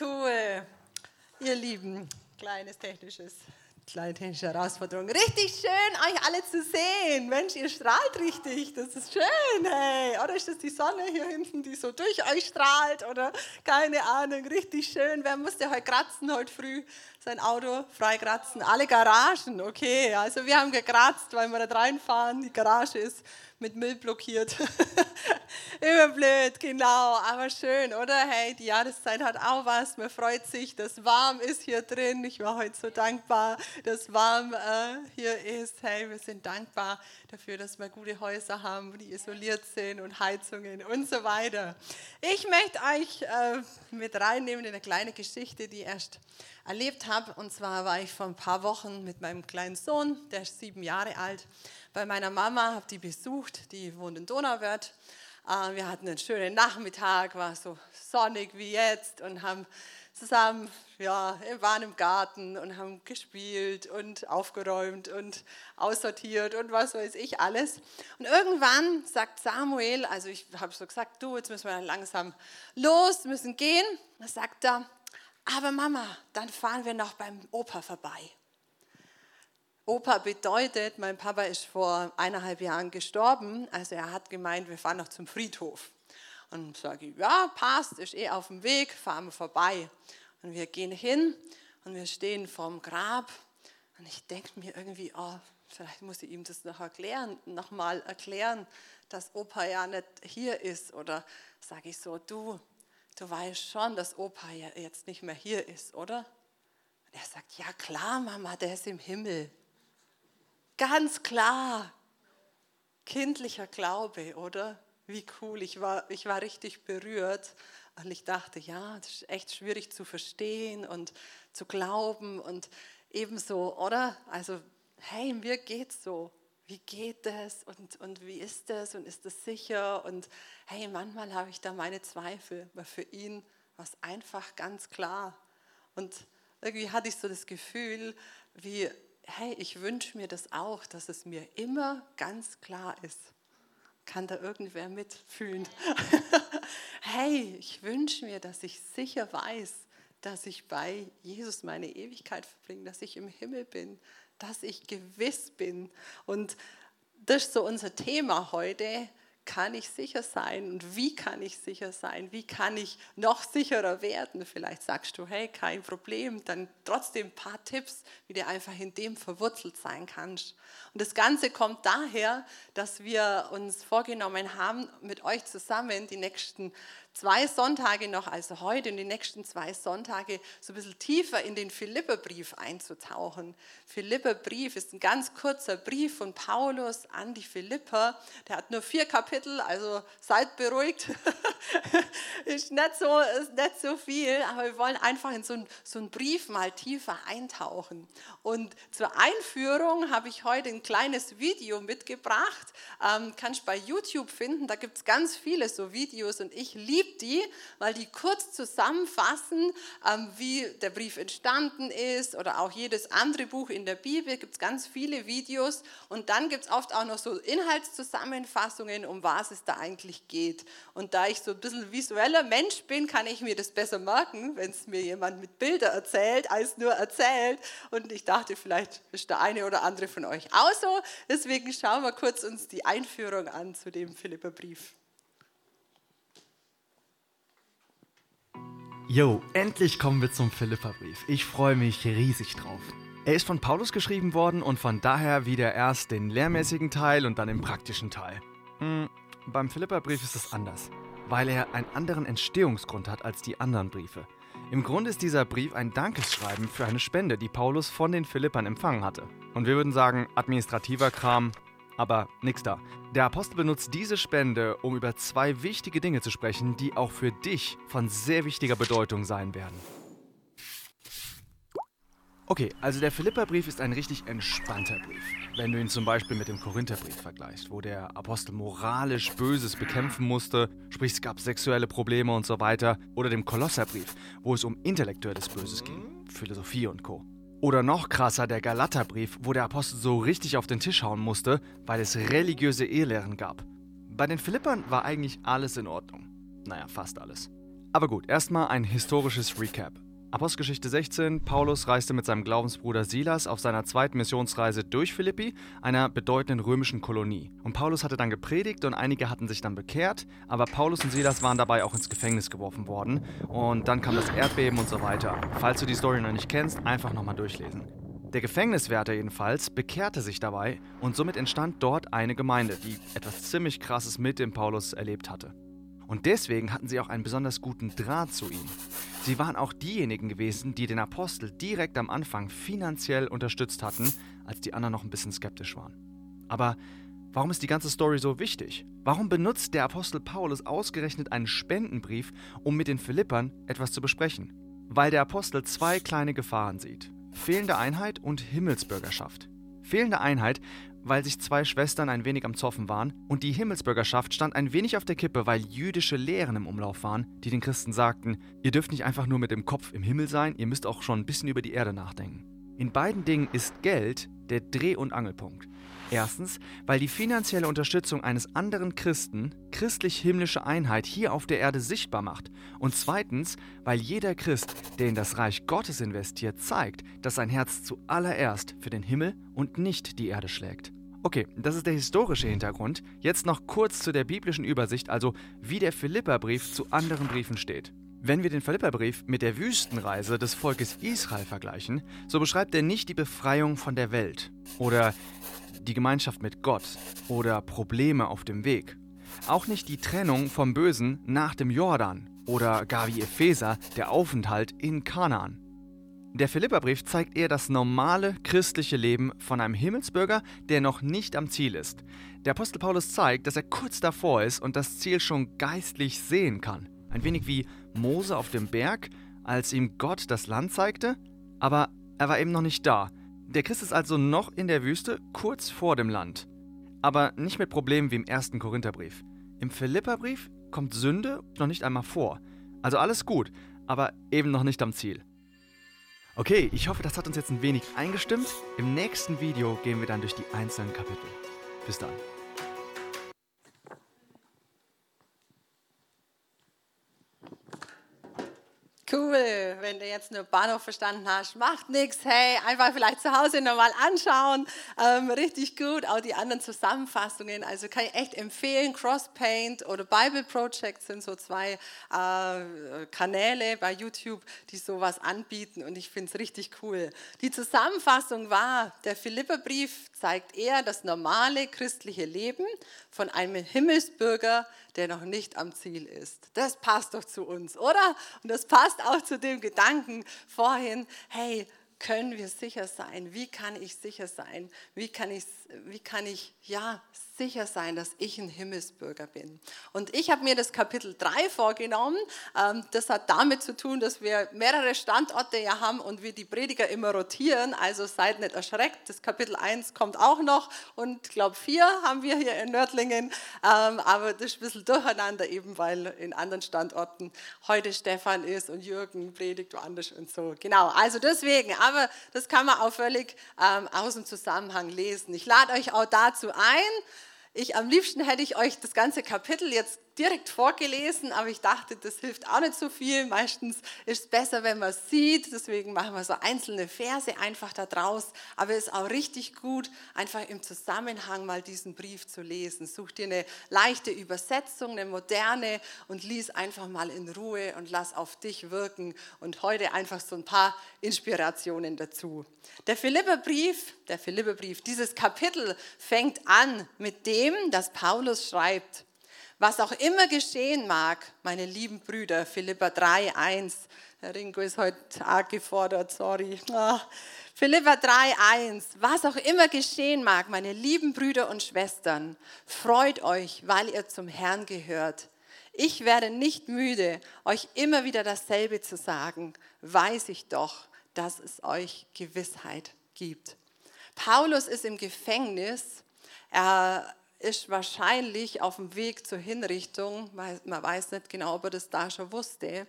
Cool. Ihr Lieben, kleines technisches, kleine technische Herausforderung. Richtig schön, euch alle zu sehen. Mensch, ihr strahlt richtig. Das ist schön, hey. Oder ist das die Sonne hier hinten, die so durch euch strahlt? Oder keine Ahnung, richtig schön. Wer musste heute kratzen, heute früh sein Auto freikratzen? Alle Garagen, okay. Also wir haben gekratzt, weil wir da reinfahren. Die Garage ist mit Müll blockiert. Immer blöd, genau, aber schön, oder? Hey, die Jahreszeit hat auch was. Man freut sich, dass warm ist hier drin. Ich war heute so dankbar, dass warm äh, hier ist. Hey, wir sind dankbar dafür, dass wir gute Häuser haben, die isoliert sind und Heizungen und so weiter. Ich möchte euch äh, mit reinnehmen in eine kleine Geschichte, die ich erst erlebt habe. Und zwar war ich vor ein paar Wochen mit meinem kleinen Sohn, der ist sieben Jahre alt, bei meiner Mama, habe die besucht, die wohnt in Donauwörth. Äh, wir hatten einen schönen Nachmittag, war so sonnig wie jetzt und haben zusammen, ja, waren im Garten und haben gespielt und aufgeräumt und aussortiert und was weiß ich alles. Und irgendwann sagt Samuel, also ich habe so gesagt, du, jetzt müssen wir langsam los, müssen gehen. Da sagt er, aber Mama, dann fahren wir noch beim Opa vorbei. Opa bedeutet, mein Papa ist vor eineinhalb Jahren gestorben, also er hat gemeint, wir fahren noch zum Friedhof. Und sage ich, ja, passt, ist eh auf dem Weg, fahren wir vorbei. Und wir gehen hin und wir stehen vorm Grab und ich denke mir irgendwie, oh, vielleicht muss ich ihm das noch erklären, noch mal erklären, dass Opa ja nicht hier ist. Oder sage ich so, du, du weißt schon, dass Opa ja jetzt nicht mehr hier ist, oder? Und er sagt, ja klar, Mama, der ist im Himmel. Ganz klar. Kindlicher Glaube, oder? Wie cool. Ich war, ich war richtig berührt. Und ich dachte, ja, das ist echt schwierig zu verstehen und zu glauben und ebenso, oder? Also, hey, mir geht's so. Wie geht das und, und wie ist das und ist das sicher? Und hey, manchmal habe ich da meine Zweifel, aber für ihn war es einfach ganz klar. Und irgendwie hatte ich so das Gefühl, wie hey, ich wünsche mir das auch, dass es mir immer ganz klar ist. Kann da irgendwer mitfühlen? hey, ich wünsche mir, dass ich sicher weiß, dass ich bei Jesus meine Ewigkeit verbringe, dass ich im Himmel bin, dass ich gewiss bin. Und das ist so unser Thema heute kann ich sicher sein und wie kann ich sicher sein? Wie kann ich noch sicherer werden? Vielleicht sagst du, hey, kein Problem, dann trotzdem ein paar Tipps, wie du einfach in dem verwurzelt sein kannst. Und das Ganze kommt daher, dass wir uns vorgenommen haben, mit euch zusammen die nächsten zwei Sonntage noch, also heute und die nächsten zwei Sonntage, so ein bisschen tiefer in den Philipperbrief einzutauchen. Philipperbrief ist ein ganz kurzer Brief von Paulus an die Philipper. Der hat nur vier Kapitel, also seid beruhigt. ist, nicht so, ist nicht so viel, aber wir wollen einfach in so, ein, so einen Brief mal tiefer eintauchen. Und zur Einführung habe ich heute ein kleines Video mitgebracht. Ähm, kannst bei YouTube finden, da gibt es ganz viele so Videos und ich liebe liebe die, weil die kurz zusammenfassen, ähm, wie der Brief entstanden ist oder auch jedes andere Buch in der Bibel. Gibt es ganz viele Videos und dann gibt es oft auch noch so Inhaltszusammenfassungen, um was es da eigentlich geht. Und da ich so ein bisschen visueller Mensch bin, kann ich mir das besser merken, wenn es mir jemand mit Bildern erzählt, als nur erzählt. Und ich dachte, vielleicht ist der eine oder andere von euch auch so. Deswegen schauen wir kurz uns die Einführung an zu dem Philipperbrief. Jo, endlich kommen wir zum Philipperbrief. Ich freue mich riesig drauf. Er ist von Paulus geschrieben worden und von daher wieder erst den lehrmäßigen Teil und dann den praktischen Teil. Hm, beim Philipperbrief ist es anders, weil er einen anderen Entstehungsgrund hat als die anderen Briefe. Im Grunde ist dieser Brief ein Dankesschreiben für eine Spende, die Paulus von den Philippern empfangen hatte. Und wir würden sagen, administrativer Kram, aber nix da. Der Apostel benutzt diese Spende, um über zwei wichtige Dinge zu sprechen, die auch für dich von sehr wichtiger Bedeutung sein werden. Okay, also der Philipperbrief ist ein richtig entspannter Brief. Wenn du ihn zum Beispiel mit dem Korintherbrief vergleichst, wo der Apostel moralisch Böses bekämpfen musste, sprich es gab sexuelle Probleme und so weiter, oder dem Kolosserbrief, wo es um intellektuelles Böses ging, Philosophie und Co. Oder noch krasser der Galaterbrief, wo der Apostel so richtig auf den Tisch hauen musste, weil es religiöse Ehelehren gab. Bei den Philippern war eigentlich alles in Ordnung. Naja, fast alles. Aber gut, erstmal ein historisches Recap. Apostelgeschichte 16, Paulus reiste mit seinem Glaubensbruder Silas auf seiner zweiten Missionsreise durch Philippi, einer bedeutenden römischen Kolonie. Und Paulus hatte dann gepredigt und einige hatten sich dann bekehrt, aber Paulus und Silas waren dabei auch ins Gefängnis geworfen worden. Und dann kam das Erdbeben und so weiter. Falls du die Story noch nicht kennst, einfach nochmal durchlesen. Der Gefängniswärter jedenfalls bekehrte sich dabei und somit entstand dort eine Gemeinde, die etwas ziemlich Krasses mit dem Paulus erlebt hatte. Und deswegen hatten sie auch einen besonders guten Draht zu ihm. Sie waren auch diejenigen gewesen, die den Apostel direkt am Anfang finanziell unterstützt hatten, als die anderen noch ein bisschen skeptisch waren. Aber warum ist die ganze Story so wichtig? Warum benutzt der Apostel Paulus ausgerechnet einen Spendenbrief, um mit den Philippern etwas zu besprechen? Weil der Apostel zwei kleine Gefahren sieht. Fehlende Einheit und Himmelsbürgerschaft. Fehlende Einheit, weil sich zwei Schwestern ein wenig am Zoffen waren und die Himmelsbürgerschaft stand ein wenig auf der Kippe, weil jüdische Lehren im Umlauf waren, die den Christen sagten, ihr dürft nicht einfach nur mit dem Kopf im Himmel sein, ihr müsst auch schon ein bisschen über die Erde nachdenken. In beiden Dingen ist Geld der Dreh- und Angelpunkt. Erstens, weil die finanzielle Unterstützung eines anderen Christen christlich-himmlische Einheit hier auf der Erde sichtbar macht. Und zweitens, weil jeder Christ, der in das Reich Gottes investiert, zeigt, dass sein Herz zuallererst für den Himmel und nicht die Erde schlägt. Okay, das ist der historische Hintergrund. Jetzt noch kurz zu der biblischen Übersicht, also wie der Philipperbrief zu anderen Briefen steht. Wenn wir den Philipperbrief mit der Wüstenreise des Volkes Israel vergleichen, so beschreibt er nicht die Befreiung von der Welt oder die Gemeinschaft mit Gott oder Probleme auf dem Weg. Auch nicht die Trennung vom Bösen nach dem Jordan oder gar wie Epheser der Aufenthalt in Kanaan. Der Philipperbrief zeigt eher das normale christliche Leben von einem Himmelsbürger, der noch nicht am Ziel ist. Der Apostel Paulus zeigt, dass er kurz davor ist und das Ziel schon geistlich sehen kann. Ein wenig wie Mose auf dem Berg, als ihm Gott das Land zeigte, aber er war eben noch nicht da. Der Christ ist also noch in der Wüste, kurz vor dem Land. Aber nicht mit Problemen wie im ersten Korintherbrief. Im Philipperbrief kommt Sünde noch nicht einmal vor. Also alles gut, aber eben noch nicht am Ziel. Okay, ich hoffe, das hat uns jetzt ein wenig eingestimmt. Im nächsten Video gehen wir dann durch die einzelnen Kapitel. Bis dann. Cool, wenn du jetzt nur Bahnhof verstanden hast, macht nichts. Hey, einfach vielleicht zu Hause nochmal anschauen. Ähm, richtig gut. Auch die anderen Zusammenfassungen. Also kann ich echt empfehlen. Crosspaint oder Bible Project sind so zwei äh, Kanäle bei YouTube, die sowas anbieten. Und ich finde es richtig cool. Die Zusammenfassung war, der Philipperbrief zeigt eher das normale christliche Leben von einem Himmelsbürger, der noch nicht am Ziel ist. Das passt doch zu uns, oder? Und das passt auch zu dem Gedanken vorhin, hey, können wir sicher sein? Wie kann ich sicher sein? Wie kann ich, wie kann ich ja, sicher sein, dass ich ein Himmelsbürger bin? Und ich habe mir das Kapitel 3 vorgenommen. Ähm, das hat damit zu tun, dass wir mehrere Standorte ja haben und wir die Prediger immer rotieren. Also seid nicht erschreckt. Das Kapitel 1 kommt auch noch und ich glaube 4 haben wir hier in Nördlingen. Ähm, aber das ist ein bisschen durcheinander eben, weil in anderen Standorten heute Stefan ist und Jürgen predigt woanders und so. Genau, also deswegen. Aber das kann man auch völlig ähm, aus dem Zusammenhang lesen. Ich lade euch auch dazu ein. Ich am liebsten hätte ich euch das ganze Kapitel jetzt direkt vorgelesen, aber ich dachte, das hilft auch nicht so viel. Meistens ist es besser, wenn man es sieht. Deswegen machen wir so einzelne Verse einfach da draus. Aber es ist auch richtig gut, einfach im Zusammenhang mal diesen Brief zu lesen. Such dir eine leichte Übersetzung, eine moderne und lies einfach mal in Ruhe und lass auf dich wirken. Und heute einfach so ein paar Inspirationen dazu. Der Philipperbrief, der Philipperbrief, dieses Kapitel fängt an mit dem, dass Paulus schreibt, was auch immer geschehen mag, meine lieben Brüder, Philippa 3, 1. Herr Ringo ist heute arg gefordert, sorry. Ah. Philippa 3, 1. Was auch immer geschehen mag, meine lieben Brüder und Schwestern, freut euch, weil ihr zum Herrn gehört. Ich werde nicht müde, euch immer wieder dasselbe zu sagen, weiß ich doch, dass es euch Gewissheit gibt. Paulus ist im Gefängnis. Er ist wahrscheinlich auf dem Weg zur Hinrichtung. Man weiß nicht genau, ob er das da schon wusste.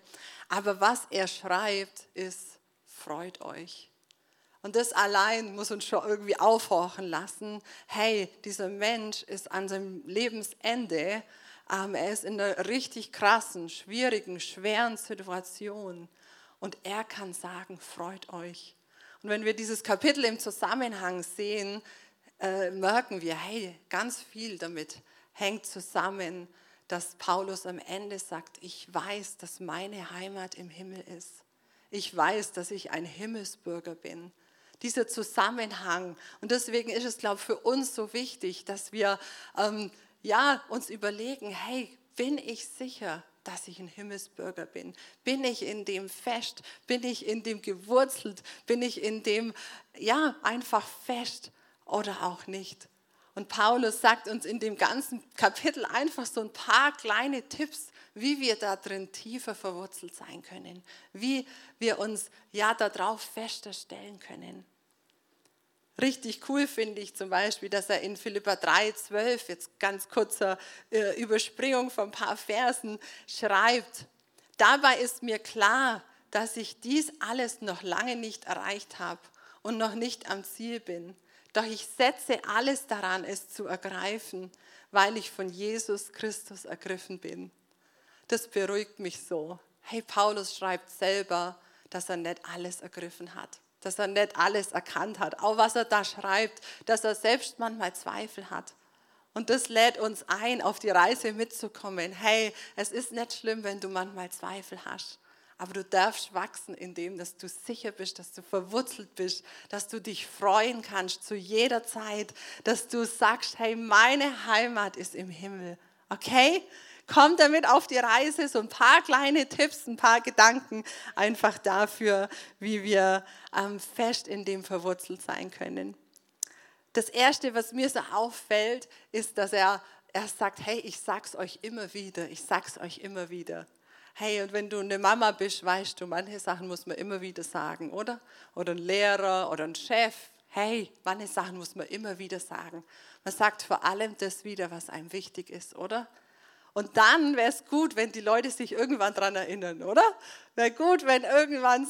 Aber was er schreibt, ist, freut euch. Und das allein muss uns schon irgendwie aufhorchen lassen. Hey, dieser Mensch ist an seinem Lebensende Ähm, er ist in einer richtig krassen, schwierigen, schweren Situation. Und er kann sagen, freut euch. Und wenn wir dieses Kapitel im Zusammenhang sehen, äh, merken wir, hey, ganz viel damit hängt zusammen, dass Paulus am Ende sagt, ich weiß, dass meine Heimat im Himmel ist. Ich weiß, dass ich ein Himmelsbürger bin. Dieser Zusammenhang. Und deswegen ist es, glaube ich, für uns so wichtig, dass wir ähm, ja, uns überlegen, hey, bin ich sicher, dass ich ein Himmelsbürger bin? Bin ich in dem fest? Bin ich in dem gewurzelt? Bin ich in dem, ja, einfach fest oder auch nicht? Und Paulus sagt uns in dem ganzen Kapitel einfach so ein paar kleine Tipps, wie wir da drin tiefer verwurzelt sein können, wie wir uns ja darauf fester stellen können. Richtig cool finde ich zum Beispiel, dass er in Philippa 3, 12, jetzt ganz kurzer äh, Überspringung von ein paar Versen, schreibt, dabei ist mir klar, dass ich dies alles noch lange nicht erreicht habe und noch nicht am Ziel bin. Doch ich setze alles daran, es zu ergreifen, weil ich von Jesus Christus ergriffen bin. Das beruhigt mich so. Hey, Paulus schreibt selber, dass er nicht alles ergriffen hat, dass er nicht alles erkannt hat, auch was er da schreibt, dass er selbst manchmal Zweifel hat. Und das lädt uns ein, auf die Reise mitzukommen. Hey, es ist nicht schlimm, wenn du manchmal Zweifel hast. Aber du darfst wachsen, indem dass du sicher bist, dass du verwurzelt bist, dass du dich freuen kannst zu jeder Zeit, dass du sagst, hey, meine Heimat ist im Himmel. Okay? Komm damit auf die Reise, so ein paar kleine Tipps, ein paar Gedanken einfach dafür, wie wir ähm, fest in dem verwurzelt sein können. Das Erste, was mir so auffällt, ist, dass er, er sagt, hey, ich sag's euch immer wieder, ich sag's euch immer wieder. Hey, und wenn du eine Mama bist, weißt du, manche Sachen muss man immer wieder sagen, oder? Oder ein Lehrer oder ein Chef. Hey, manche Sachen muss man immer wieder sagen. Man sagt vor allem das wieder, was einem wichtig ist, oder? Und dann wäre es gut, wenn die Leute sich irgendwann daran erinnern, oder? Wäre gut, wenn irgendwann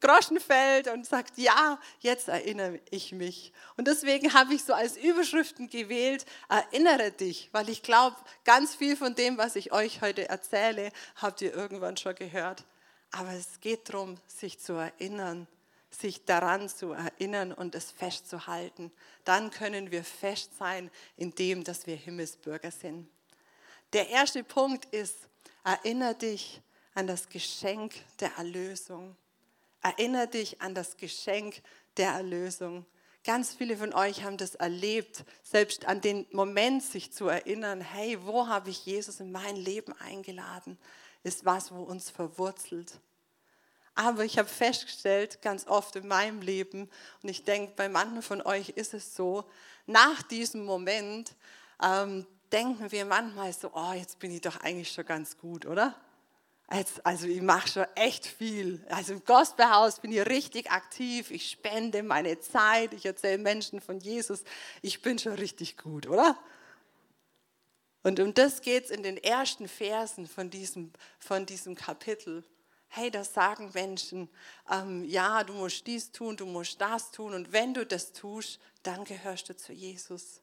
Groschen fällt und sagt, ja, jetzt erinnere ich mich. Und deswegen habe ich so als Überschriften gewählt, erinnere dich, weil ich glaube, ganz viel von dem, was ich euch heute erzähle, habt ihr irgendwann schon gehört. Aber es geht darum, sich zu erinnern, sich daran zu erinnern und es festzuhalten. Dann können wir fest sein in dem, dass wir Himmelsbürger sind. Der erste Punkt ist, erinnere dich an das Geschenk der Erlösung. Erinnere dich an das Geschenk der Erlösung. Ganz viele von euch haben das erlebt, selbst an den Moment sich zu erinnern, hey, wo habe ich Jesus in mein Leben eingeladen, ist was, wo uns verwurzelt. Aber ich habe festgestellt, ganz oft in meinem Leben, und ich denke, bei manchen von euch ist es so, nach diesem Moment ähm, denken wir manchmal so, oh, jetzt bin ich doch eigentlich schon ganz gut, oder? Jetzt, also ich mache schon echt viel. Also im Gospelhaus bin ich richtig aktiv. Ich spende meine Zeit. Ich erzähle Menschen von Jesus. Ich bin schon richtig gut, oder? Und um das geht es in den ersten Versen von diesem, von diesem Kapitel. Hey, da sagen Menschen, ähm, ja, du musst dies tun, du musst das tun. Und wenn du das tust, dann gehörst du zu Jesus.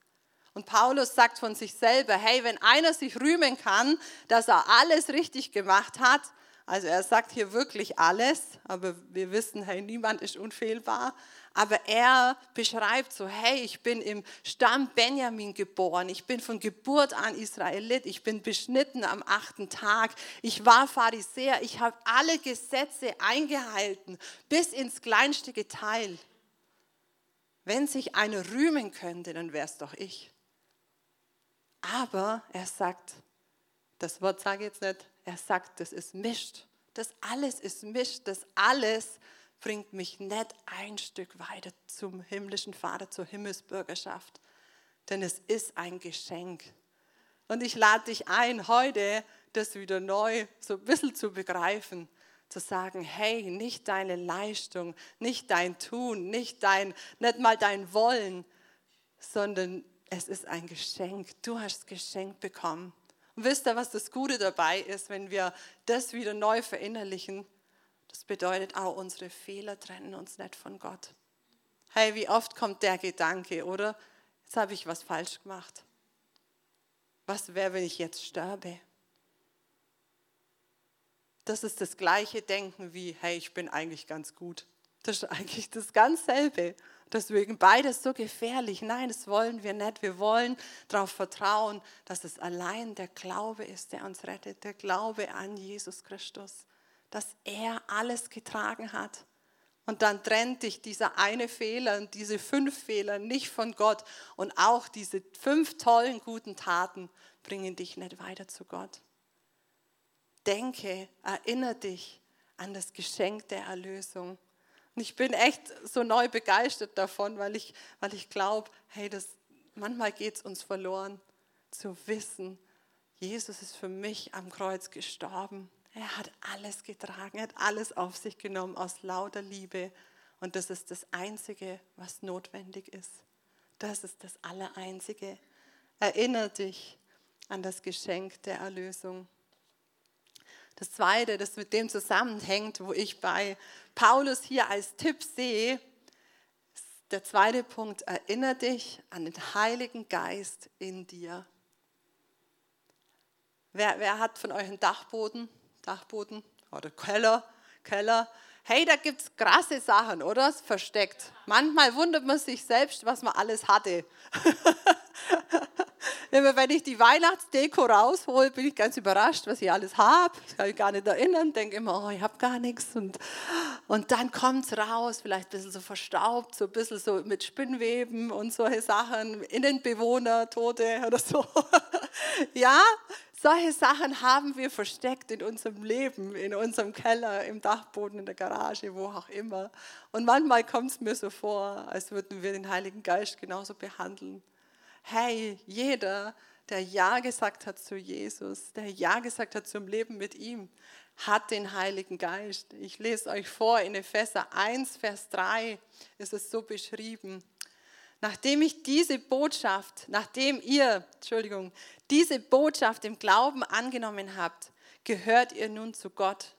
Und Paulus sagt von sich selber, hey, wenn einer sich rühmen kann, dass er alles richtig gemacht hat, also er sagt hier wirklich alles, aber wir wissen, hey, niemand ist unfehlbar. Aber er beschreibt so, hey, ich bin im Stamm Benjamin geboren, ich bin von Geburt an Israelit, ich bin beschnitten am achten Tag, ich war Pharisäer, ich habe alle Gesetze eingehalten, bis ins kleinste Detail. Wenn sich einer rühmen könnte, dann wäre es doch ich. Aber er sagt, das Wort sage ich jetzt nicht, er sagt, das ist mischt. Das alles ist mischt, das alles bringt mich nicht ein Stück weiter zum himmlischen Vater, zur Himmelsbürgerschaft. Denn es ist ein Geschenk. Und ich lade dich ein, heute das wieder neu so ein bisschen zu begreifen, zu sagen, hey, nicht deine Leistung, nicht dein Tun, nicht, dein, nicht mal dein Wollen, sondern es ist ein Geschenk. Du hast Geschenk bekommen. Und wisst ihr, was das Gute dabei ist, wenn wir das wieder neu verinnerlichen? Das bedeutet auch, unsere Fehler trennen uns nicht von Gott. Hey, wie oft kommt der Gedanke, oder? Jetzt habe ich was falsch gemacht. Was wäre, wenn ich jetzt sterbe? Das ist das gleiche Denken wie, hey, ich bin eigentlich ganz gut. Das ist eigentlich das ganz selbe. Deswegen beides so gefährlich. Nein, das wollen wir nicht. Wir wollen darauf vertrauen, dass es allein der Glaube ist, der uns rettet. Der Glaube an Jesus Christus. Dass er alles getragen hat. Und dann trennt dich dieser eine Fehler und diese fünf Fehler nicht von Gott. Und auch diese fünf tollen, guten Taten bringen dich nicht weiter zu Gott. Denke, erinnere dich an das Geschenk der Erlösung. Und ich bin echt so neu begeistert davon, weil ich, weil ich glaube, hey, das, manchmal geht es uns verloren, zu wissen, Jesus ist für mich am Kreuz gestorben. Er hat alles getragen, er hat alles auf sich genommen aus lauter Liebe. Und das ist das Einzige, was notwendig ist. Das ist das Allereinzige. Erinnere dich an das Geschenk der Erlösung. Das Zweite, das mit dem zusammenhängt, wo ich bei Paulus hier als Tipp sehe, der zweite Punkt, erinnere dich an den Heiligen Geist in dir. Wer, wer hat von euch einen Dachboden? Dachboden oder Keller? Keller. Hey, da gibt es krasse Sachen, oder? Versteckt. Manchmal wundert man sich selbst, was man alles hatte. Immer wenn ich die Weihnachtsdeko raushole, bin ich ganz überrascht, was ich alles habe. Ich kann mich gar nicht erinnern, denke immer, oh, ich habe gar nichts. Und, und dann kommt es raus, vielleicht ein bisschen so verstaubt, so ein bisschen so mit Spinnweben und solche Sachen, Innenbewohner, Tote oder so. ja, solche Sachen haben wir versteckt in unserem Leben, in unserem Keller, im Dachboden, in der Garage, wo auch immer. Und manchmal kommt es mir so vor, als würden wir den Heiligen Geist genauso behandeln hey, jeder, der Ja gesagt hat zu Jesus, der Ja gesagt hat zum Leben mit ihm, hat den Heiligen Geist. Ich lese euch vor, in Epheser 1, Vers 3 ist es so beschrieben. Nachdem ich diese Botschaft, nachdem ihr, Entschuldigung, diese Botschaft im Glauben angenommen habt, gehört ihr nun zu Gott.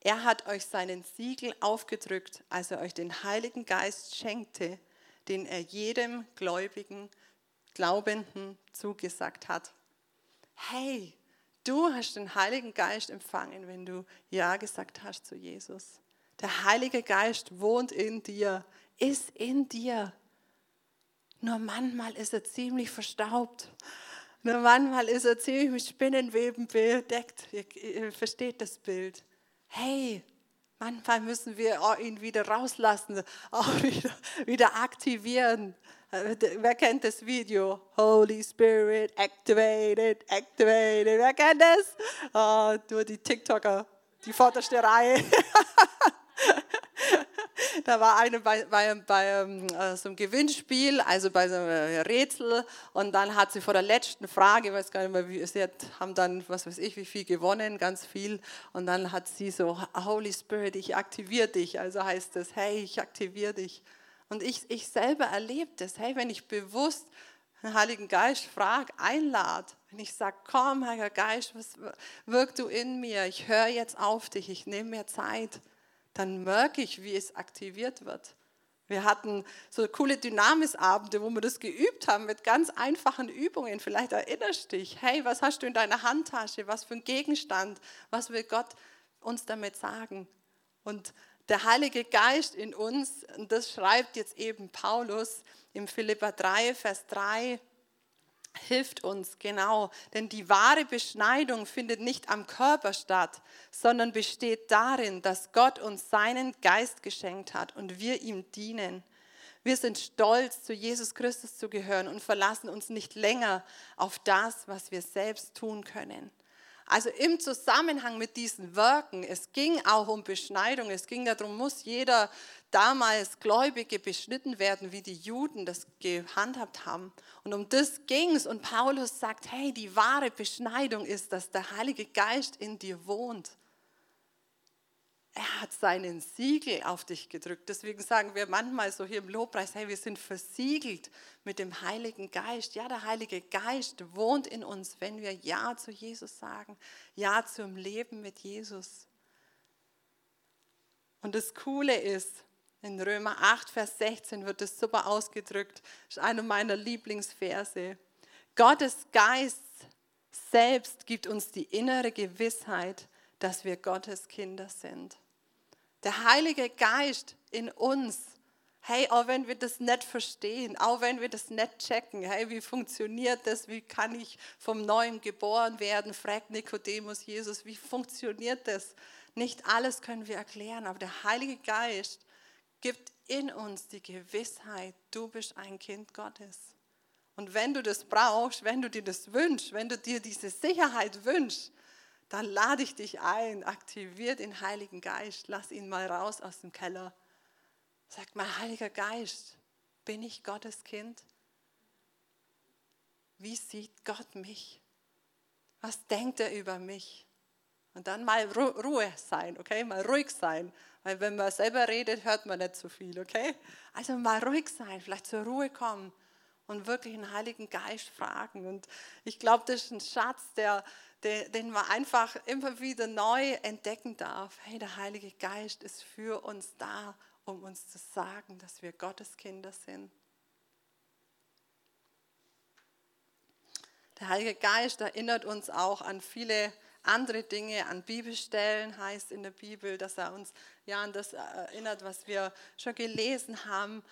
Er hat euch seinen Siegel aufgedrückt, als er euch den Heiligen Geist schenkte, den er jedem Gläubigen Glaubenden zugesagt hat. Hey, du hast den Heiligen Geist empfangen, wenn du Ja gesagt hast zu Jesus. Der Heilige Geist wohnt in dir, ist in dir. Nur manchmal ist er ziemlich verstaubt. Nur manchmal ist er ziemlich mit Spinnenweben bedeckt. Ihr, ihr versteht das Bild. Hey, manchmal müssen wir ihn wieder rauslassen, auch wieder, wieder aktivieren. Wer kennt das Video? Holy Spirit, activated, activated. Wer kennt das? Oh, nur die TikToker, die vorderste Reihe. da war eine bei, bei, bei äh, so einem Gewinnspiel, also bei so einem Rätsel, und dann hat sie vor der letzten Frage, ich weiß gar nicht mehr, wie, sie hat, haben dann, was weiß ich, wie viel gewonnen, ganz viel, und dann hat sie so, Holy Spirit, ich aktiviere dich, also heißt es, hey, ich aktiviere dich. Und ich, ich selber erlebe das. Hey, wenn ich bewusst den Heiligen Geist frage, einlade, wenn ich sage, komm, Heiliger Geist, was wirk du in mir? Ich höre jetzt auf dich, ich nehme mir Zeit, dann merke ich, wie es aktiviert wird. Wir hatten so coole Dynamisabende, wo wir das geübt haben mit ganz einfachen Übungen. Vielleicht erinnerst du dich, hey, was hast du in deiner Handtasche? Was für ein Gegenstand? Was will Gott uns damit sagen? Und der Heilige Geist in uns, und das schreibt jetzt eben Paulus im Philippa 3, Vers 3, hilft uns genau, denn die wahre Beschneidung findet nicht am Körper statt, sondern besteht darin, dass Gott uns seinen Geist geschenkt hat und wir ihm dienen. Wir sind stolz, zu Jesus Christus zu gehören und verlassen uns nicht länger auf das, was wir selbst tun können. Also im Zusammenhang mit diesen Werken, es ging auch um Beschneidung, es ging darum, muss jeder damals Gläubige beschnitten werden, wie die Juden das gehandhabt haben. Und um das ging es. Und Paulus sagt, hey, die wahre Beschneidung ist, dass der Heilige Geist in dir wohnt. Er hat seinen Siegel auf dich gedrückt. Deswegen sagen wir manchmal so hier im Lobpreis, hey, wir sind versiegelt mit dem Heiligen Geist. Ja, der Heilige Geist wohnt in uns, wenn wir Ja zu Jesus sagen, Ja zum Leben mit Jesus. Und das Coole ist, in Römer 8, Vers 16 wird es super ausgedrückt, ist einer meiner Lieblingsverse. Gottes Geist selbst gibt uns die innere Gewissheit, dass wir Gottes Kinder sind. Der Heilige Geist in uns, hey, auch wenn wir das nicht verstehen, auch wenn wir das nicht checken, hey, wie funktioniert das, wie kann ich vom Neuen geboren werden, fragt Nikodemus Jesus, wie funktioniert das? Nicht alles können wir erklären, aber der Heilige Geist gibt in uns die Gewissheit, du bist ein Kind Gottes. Und wenn du das brauchst, wenn du dir das wünschst, wenn du dir diese Sicherheit wünschst, dann lade ich dich ein, aktiviert den Heiligen Geist, lass ihn mal raus aus dem Keller. Sag mal, Heiliger Geist, bin ich Gottes Kind? Wie sieht Gott mich? Was denkt er über mich? Und dann mal Ruhe sein, okay? Mal ruhig sein. Weil wenn man selber redet, hört man nicht so viel, okay? Also mal ruhig sein, vielleicht zur Ruhe kommen und wirklich den Heiligen Geist fragen. Und ich glaube, das ist ein Schatz, der, der, den man einfach immer wieder neu entdecken darf. Hey, der Heilige Geist ist für uns da, um uns zu sagen, dass wir Gottes Kinder sind. Der Heilige Geist erinnert uns auch an viele andere Dinge, an Bibelstellen heißt in der Bibel, dass er uns ja an das erinnert, was wir schon gelesen haben.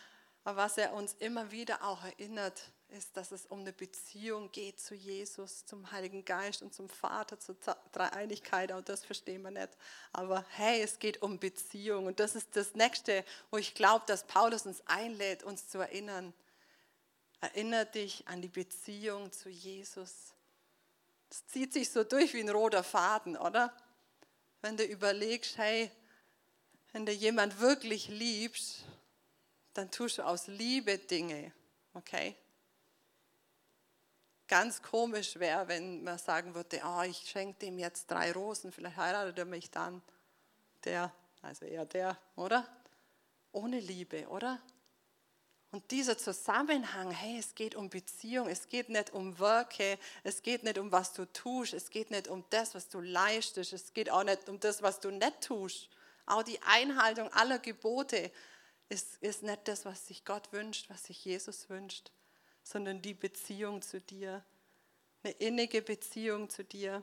Aber was er uns immer wieder auch erinnert, ist, dass es um eine Beziehung geht zu Jesus, zum Heiligen Geist und zum Vater, zur Dreieinigkeit. Auch das verstehen wir nicht. Aber hey, es geht um Beziehung. Und das ist das Nächste, wo ich glaube, dass Paulus uns einlädt, uns zu erinnern. Erinnere dich an die Beziehung zu Jesus. Es zieht sich so durch wie ein roter Faden, oder? Wenn du überlegst, hey, wenn du jemand wirklich liebst, dann tust du aus Liebe Dinge, okay? Ganz komisch wäre, wenn man sagen würde, oh, ich schenke dem jetzt drei Rosen, vielleicht heiratet er mich dann. Der, also eher der, oder? Ohne Liebe, oder? Und dieser Zusammenhang, hey, es geht um Beziehung, es geht nicht um Werke, es geht nicht um was du tust, es geht nicht um das, was du leistest, es geht auch nicht um das, was du nicht tust. Auch die Einhaltung aller Gebote ist, ist nicht das, was sich Gott wünscht, was sich Jesus wünscht, sondern die Beziehung zu dir, eine innige Beziehung zu dir.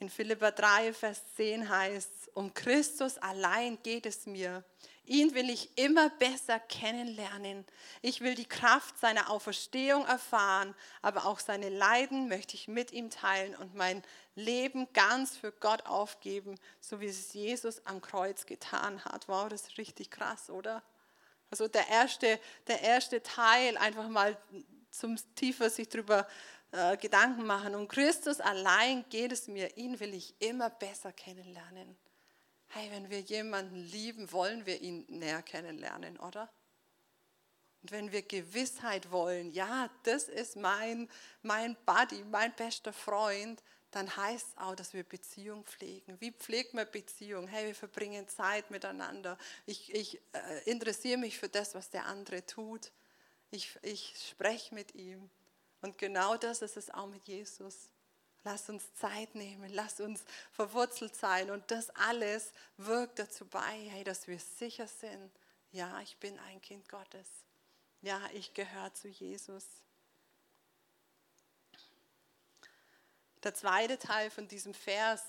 In Philippa 3, Vers 10 heißt es, um Christus allein geht es mir. Ihn will ich immer besser kennenlernen. Ich will die Kraft seiner Auferstehung erfahren, aber auch seine Leiden möchte ich mit ihm teilen und mein Leben ganz für Gott aufgeben, so wie es Jesus am Kreuz getan hat. Wow, das ist richtig krass, oder? Also der erste, der erste Teil, einfach mal zum tiefer sich darüber äh, Gedanken machen. Um Christus allein geht es mir, ihn will ich immer besser kennenlernen. Hey, wenn wir jemanden lieben, wollen wir ihn näher kennenlernen, oder? Und wenn wir Gewissheit wollen, ja, das ist mein, mein Buddy, mein bester Freund, dann heißt es auch, dass wir Beziehung pflegen. Wie pflegt man Beziehung? Hey, wir verbringen Zeit miteinander. Ich, ich äh, interessiere mich für das, was der andere tut. Ich, ich spreche mit ihm. Und genau das ist es auch mit Jesus. Lass uns Zeit nehmen, lass uns verwurzelt sein. Und das alles wirkt dazu bei, hey, dass wir sicher sind. Ja, ich bin ein Kind Gottes. Ja, ich gehöre zu Jesus. Der zweite Teil von diesem Vers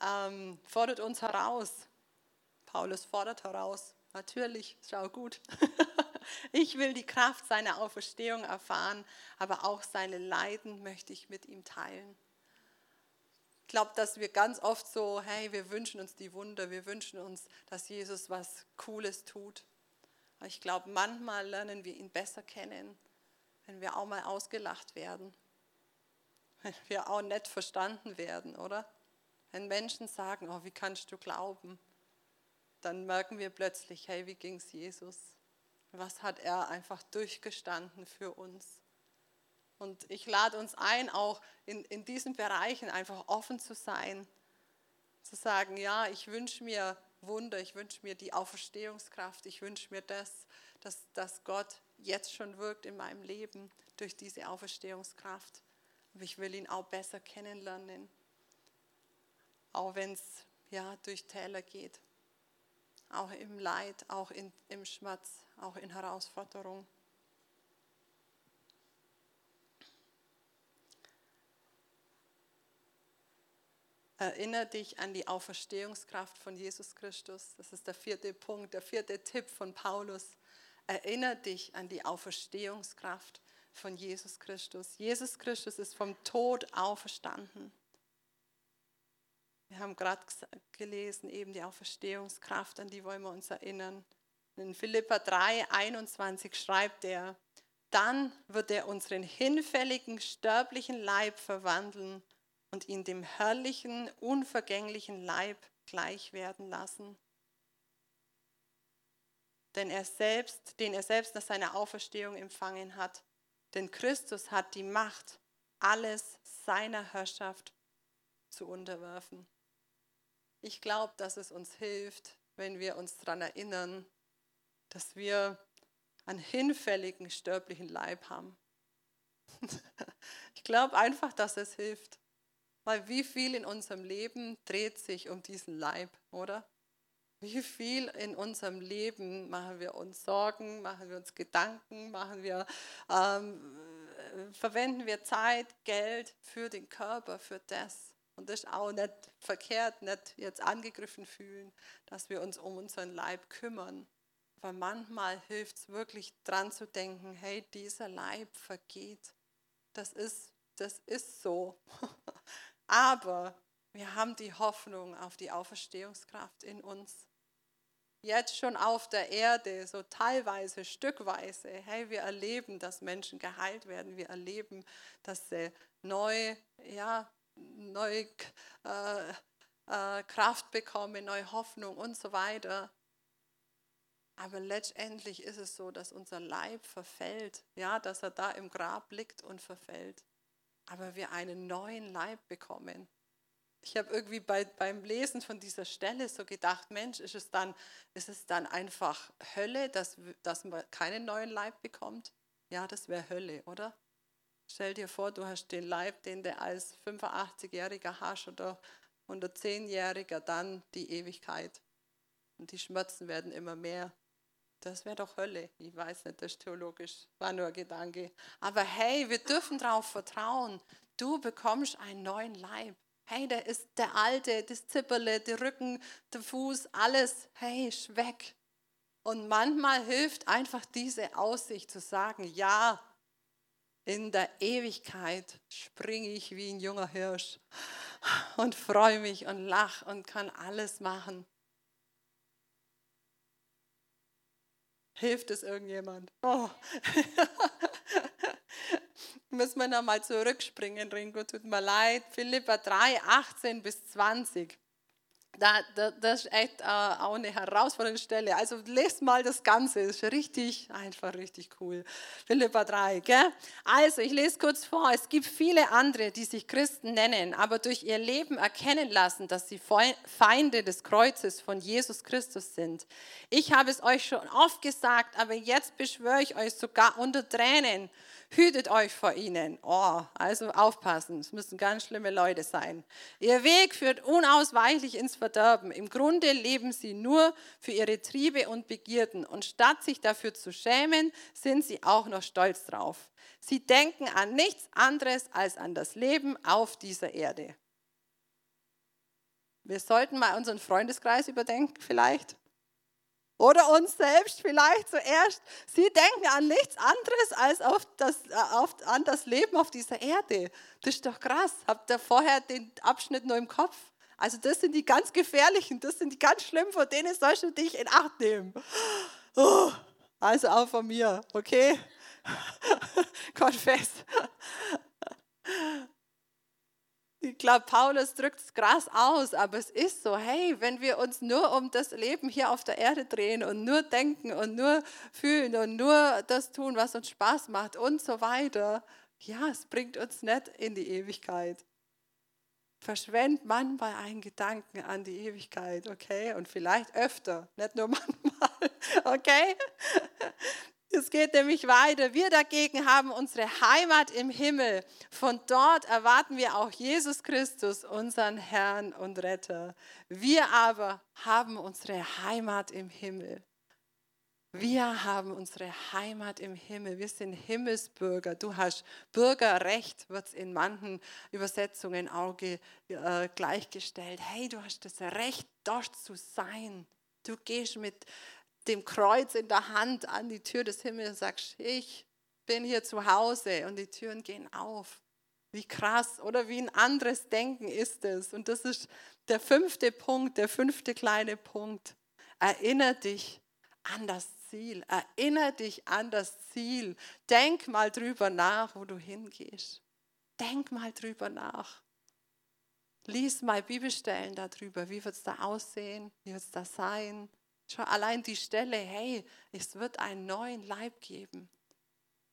ähm, fordert uns heraus. Paulus fordert heraus. Natürlich, schau gut. ich will die Kraft seiner Auferstehung erfahren, aber auch seine Leiden möchte ich mit ihm teilen. Ich glaube, dass wir ganz oft so, hey, wir wünschen uns die Wunder, wir wünschen uns, dass Jesus was Cooles tut. Aber ich glaube, manchmal lernen wir ihn besser kennen, wenn wir auch mal ausgelacht werden, wenn wir auch nicht verstanden werden, oder? Wenn Menschen sagen, oh, wie kannst du glauben? Dann merken wir plötzlich, hey, wie ging es Jesus? Was hat er einfach durchgestanden für uns? Und ich lade uns ein, auch in, in diesen Bereichen einfach offen zu sein, zu sagen, ja, ich wünsche mir Wunder, ich wünsche mir die Auferstehungskraft, ich wünsche mir das, dass, dass Gott jetzt schon wirkt in meinem Leben durch diese Auferstehungskraft. Aber ich will ihn auch besser kennenlernen, auch wenn es ja, durch Täler geht, auch im Leid, auch in, im Schmerz, auch in Herausforderung. Erinnere dich an die Auferstehungskraft von Jesus Christus. Das ist der vierte Punkt, der vierte Tipp von Paulus. Erinnere dich an die Auferstehungskraft von Jesus Christus. Jesus Christus ist vom Tod auferstanden. Wir haben gerade gelesen, eben die Auferstehungskraft, an die wollen wir uns erinnern. In Philippa 3, 21 schreibt er, dann wird er unseren hinfälligen, sterblichen Leib verwandeln und ihn dem herrlichen, unvergänglichen Leib gleich werden lassen. Denn er selbst, den er selbst nach seiner Auferstehung empfangen hat. Denn Christus hat die Macht, alles seiner Herrschaft zu unterwerfen. Ich glaube, dass es uns hilft, wenn wir uns daran erinnern, dass wir einen hinfälligen, sterblichen Leib haben. ich glaube einfach, dass es hilft. Weil wie viel in unserem Leben dreht sich um diesen Leib, oder? Wie viel in unserem Leben machen wir uns Sorgen, machen wir uns Gedanken, machen wir, ähm, verwenden wir Zeit, Geld für den Körper, für das. Und das ist auch nicht verkehrt, nicht jetzt angegriffen fühlen, dass wir uns um unseren Leib kümmern. Aber manchmal hilft es wirklich dran zu denken, hey, dieser Leib vergeht. Das ist, das ist so. Aber wir haben die Hoffnung auf die Auferstehungskraft in uns. Jetzt schon auf der Erde, so teilweise, stückweise. Hey, wir erleben, dass Menschen geheilt werden. Wir erleben, dass sie neu, ja, neue äh, äh, Kraft bekommen, neue Hoffnung und so weiter. Aber letztendlich ist es so, dass unser Leib verfällt, ja, dass er da im Grab liegt und verfällt. Aber wir einen neuen Leib bekommen. Ich habe irgendwie bei, beim Lesen von dieser Stelle so gedacht, Mensch, ist es dann, ist es dann einfach Hölle, dass, dass man keinen neuen Leib bekommt? Ja, das wäre Hölle, oder? Stell dir vor, du hast den Leib, den du als 85-Jähriger hast oder 110-Jähriger, dann die Ewigkeit. Und die Schmerzen werden immer mehr. Das wäre doch Hölle. Ich weiß nicht, das ist theologisch, war nur ein Gedanke. Aber hey, wir dürfen darauf vertrauen. Du bekommst einen neuen Leib. Hey, der ist der alte, das Zipperle, der Rücken, der Fuß, alles, hey, ist weg. Und manchmal hilft einfach diese Aussicht zu sagen, ja, in der Ewigkeit springe ich wie ein junger Hirsch und freue mich und lache und kann alles machen. Hilft es irgendjemand? Oh. Müssen wir nochmal zurückspringen, Ringo, tut mir leid. Philippa 3, 18 bis 20. Da, da, das ist echt äh, auch eine herausfordernde Stelle. Also lest mal das Ganze, ist richtig, einfach richtig cool. Philippa 3, gell? Also, ich lese kurz vor. Es gibt viele andere, die sich Christen nennen, aber durch ihr Leben erkennen lassen, dass sie Feinde des Kreuzes von Jesus Christus sind. Ich habe es euch schon oft gesagt, aber jetzt beschwöre ich euch sogar unter Tränen hütet euch vor ihnen. Oh, also aufpassen, es müssen ganz schlimme Leute sein. Ihr Weg führt unausweichlich ins Verderben. Im Grunde leben sie nur für ihre Triebe und Begierden und statt sich dafür zu schämen, sind sie auch noch stolz drauf. Sie denken an nichts anderes als an das Leben auf dieser Erde. Wir sollten mal unseren Freundeskreis überdenken vielleicht. Oder uns selbst vielleicht zuerst. Sie denken an nichts anderes als auf das, äh, auf, an das Leben auf dieser Erde. Das ist doch krass. Habt ihr vorher den Abschnitt nur im Kopf? Also das sind die ganz gefährlichen, das sind die ganz schlimmen, vor denen sollst du dich in Acht nehmen. Oh, also auch von mir, okay? Confess. Ich glaube, Paulus drückt es krass aus, aber es ist so, hey, wenn wir uns nur um das Leben hier auf der Erde drehen und nur denken und nur fühlen und nur das tun, was uns Spaß macht und so weiter, ja, es bringt uns nicht in die Ewigkeit. Verschwend manchmal einen Gedanken an die Ewigkeit, okay? Und vielleicht öfter, nicht nur manchmal, okay? Es geht nämlich weiter. Wir dagegen haben unsere Heimat im Himmel. Von dort erwarten wir auch Jesus Christus, unseren Herrn und Retter. Wir aber haben unsere Heimat im Himmel. Wir haben unsere Heimat im Himmel. Wir sind Himmelsbürger. Du hast Bürgerrecht, wird es in manchen Übersetzungen auch äh, gleichgestellt. Hey, du hast das Recht, dort zu sein. Du gehst mit dem Kreuz in der Hand an die Tür des Himmels und sagst, ich bin hier zu Hause und die Türen gehen auf. Wie krass oder wie ein anderes Denken ist es. Und das ist der fünfte Punkt, der fünfte kleine Punkt. Erinner dich an das Ziel. Erinner dich an das Ziel. Denk mal drüber nach, wo du hingehst. Denk mal drüber nach. Lies mal Bibelstellen darüber. Wie wird es da aussehen? Wie wird es da sein? Schau allein die Stelle, hey, es wird einen neuen Leib geben.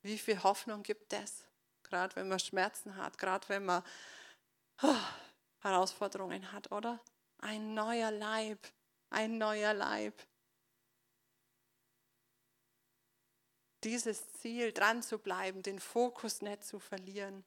Wie viel Hoffnung gibt es? Gerade wenn man Schmerzen hat, gerade wenn man oh, Herausforderungen hat, oder? Ein neuer Leib, ein neuer Leib. Dieses Ziel, dran zu bleiben, den Fokus nicht zu verlieren.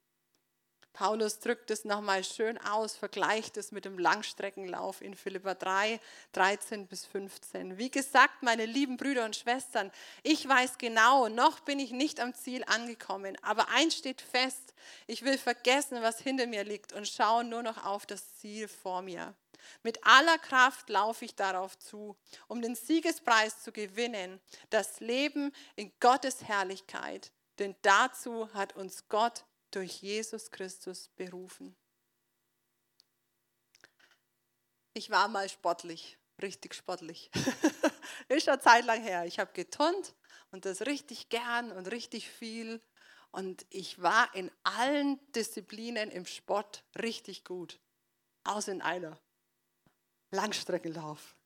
Paulus drückt es nochmal schön aus, vergleicht es mit dem Langstreckenlauf in Philippa 3, 13 bis 15. Wie gesagt, meine lieben Brüder und Schwestern, ich weiß genau, noch bin ich nicht am Ziel angekommen, aber eins steht fest, ich will vergessen, was hinter mir liegt und schaue nur noch auf das Ziel vor mir. Mit aller Kraft laufe ich darauf zu, um den Siegespreis zu gewinnen, das Leben in Gottes Herrlichkeit. Denn dazu hat uns Gott durch Jesus Christus berufen. Ich war mal sportlich, richtig sportlich. ist schon Zeit lang her. Ich habe geturnt und das richtig gern und richtig viel. Und ich war in allen Disziplinen im Sport richtig gut. Außer in einer. Langstreckenlauf.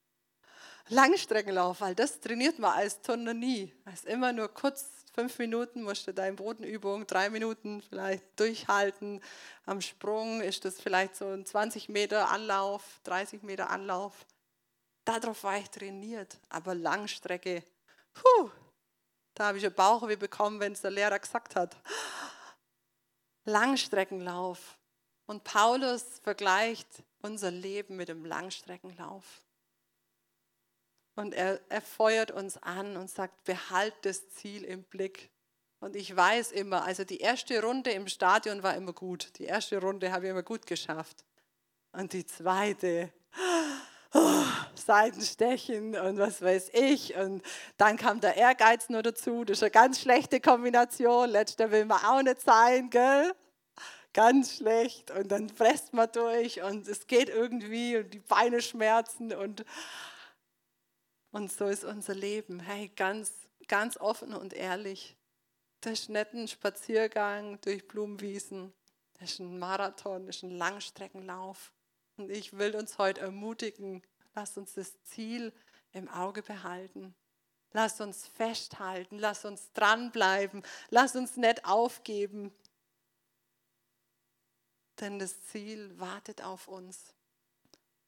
Langstreckenlauf, weil das trainiert man als Turner nie. Ist immer nur kurz fünf Minuten musst du deine Bodenübung, drei Minuten vielleicht durchhalten. Am Sprung ist das vielleicht so ein 20 Meter Anlauf, 30 Meter Anlauf. Darauf war ich trainiert, aber Langstrecke, puh, da habe ich einen Bauchweh bekommen, wenn es der Lehrer gesagt hat. Langstreckenlauf. Und Paulus vergleicht unser Leben mit dem Langstreckenlauf. Und er, er feuert uns an und sagt, behalt das Ziel im Blick. Und ich weiß immer, also die erste Runde im Stadion war immer gut. Die erste Runde habe ich immer gut geschafft. Und die zweite, oh, Seitenstechen und was weiß ich. Und dann kam der Ehrgeiz nur dazu. Das ist eine ganz schlechte Kombination. Letzter will man auch nicht sein, gell? Ganz schlecht. Und dann presst man durch und es geht irgendwie und die Beine schmerzen und und so ist unser Leben. Hey, ganz, ganz offen und ehrlich. Das ist nicht ein Spaziergang durch Blumenwiesen. Das ist ein Marathon, das ist ein Langstreckenlauf. Und ich will uns heute ermutigen, lasst uns das Ziel im Auge behalten. Lasst uns festhalten, lasst uns dranbleiben, lasst uns nicht aufgeben. Denn das Ziel wartet auf uns.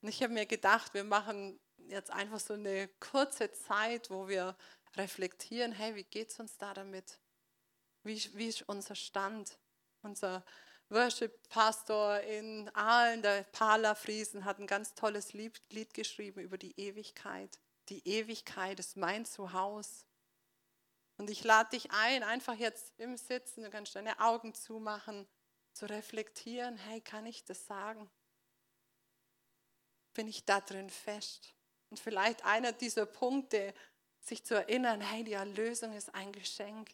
Und ich habe mir gedacht, wir machen jetzt einfach so eine kurze Zeit, wo wir reflektieren, hey, wie geht es uns da damit? Wie, wie ist unser Stand? Unser Worship-Pastor in Aalen, der Pala Friesen, hat ein ganz tolles Lied, geschrieben über die Ewigkeit. Die Ewigkeit ist mein Zuhause. Und ich lade dich ein, einfach jetzt im Sitzen, du kannst deine Augen zumachen, zu reflektieren, hey, kann ich das sagen? Bin ich da drin fest? Und vielleicht einer dieser Punkte, sich zu erinnern, hey, die Erlösung ist ein Geschenk.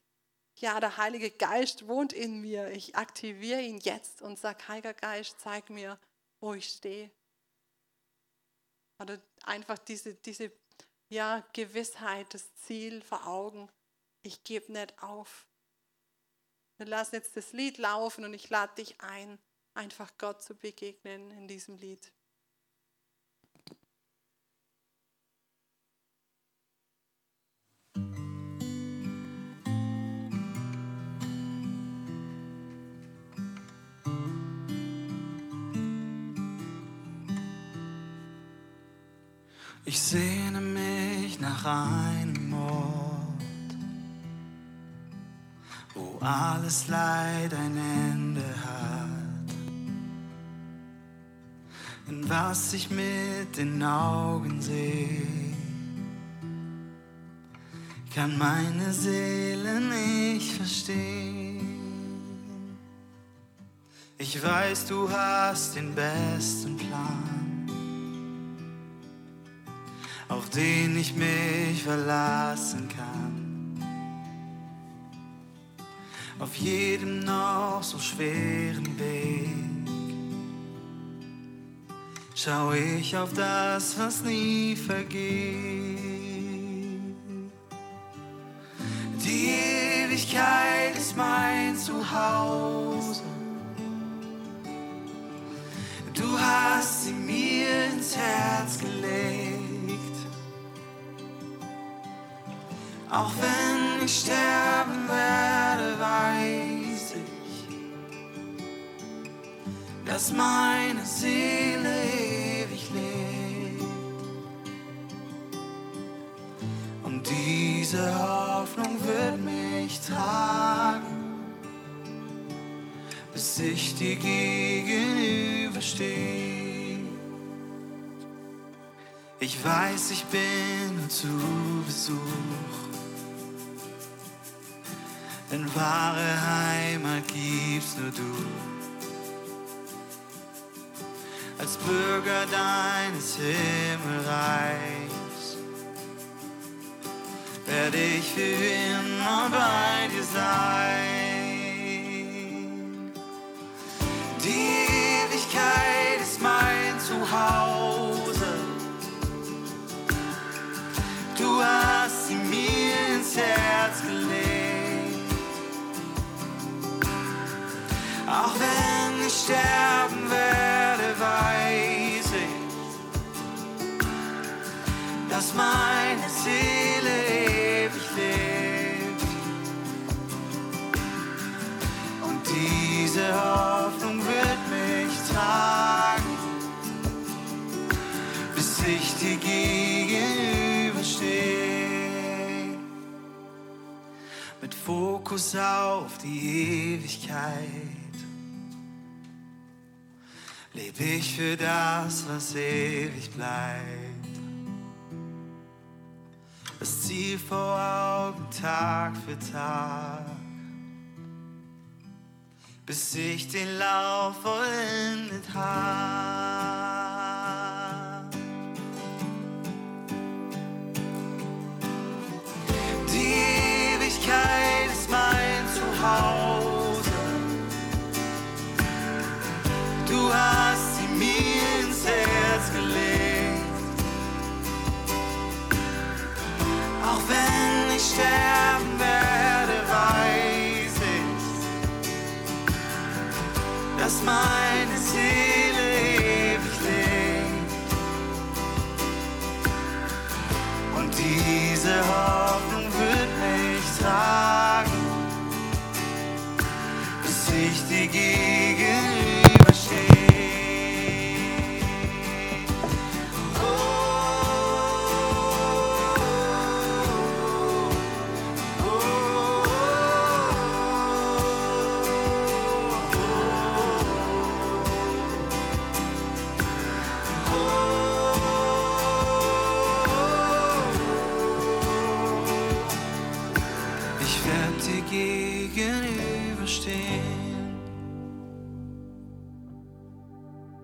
Ja, der Heilige Geist wohnt in mir. Ich aktiviere ihn jetzt und sage, Heiliger Geist, zeig mir, wo ich stehe. Oder einfach diese, diese ja, Gewissheit, das Ziel vor Augen. Ich gebe nicht auf. Wir lassen jetzt das Lied laufen und ich lade dich ein, einfach Gott zu begegnen in diesem Lied. Ich sehne mich nach einem Ort, wo alles Leid ein Ende hat, in was ich mit den Augen sehe kann meine Seele nicht verstehen. Ich weiß, du hast den besten Plan, auf den ich mich verlassen kann. Auf jedem noch so schweren Weg schau ich auf das, was nie vergeht. Die Ewigkeit ist mein Zuhause. Du hast sie mir ins Herz gelegt. Auch wenn ich sterben werde, weiß ich, dass meine Seele ewig lebt. Und diese Hoffnung wird mich tragen bis ich dir gegenüberstehe. Ich weiß, ich bin nur zu Besuch, denn wahre Heimat gibst nur du. Als Bürger deines Himmelreichs werde ich für immer bei dir sein. Fokus auf die Ewigkeit lebe ich für das, was ewig bleibt. Das Ziel vor Augen Tag für Tag bis ich den Lauf vollendet hab. Meine Seele ewig lebt. Und diese Hoffnung wird mich tragen, bis ich dir gegenüberstehe.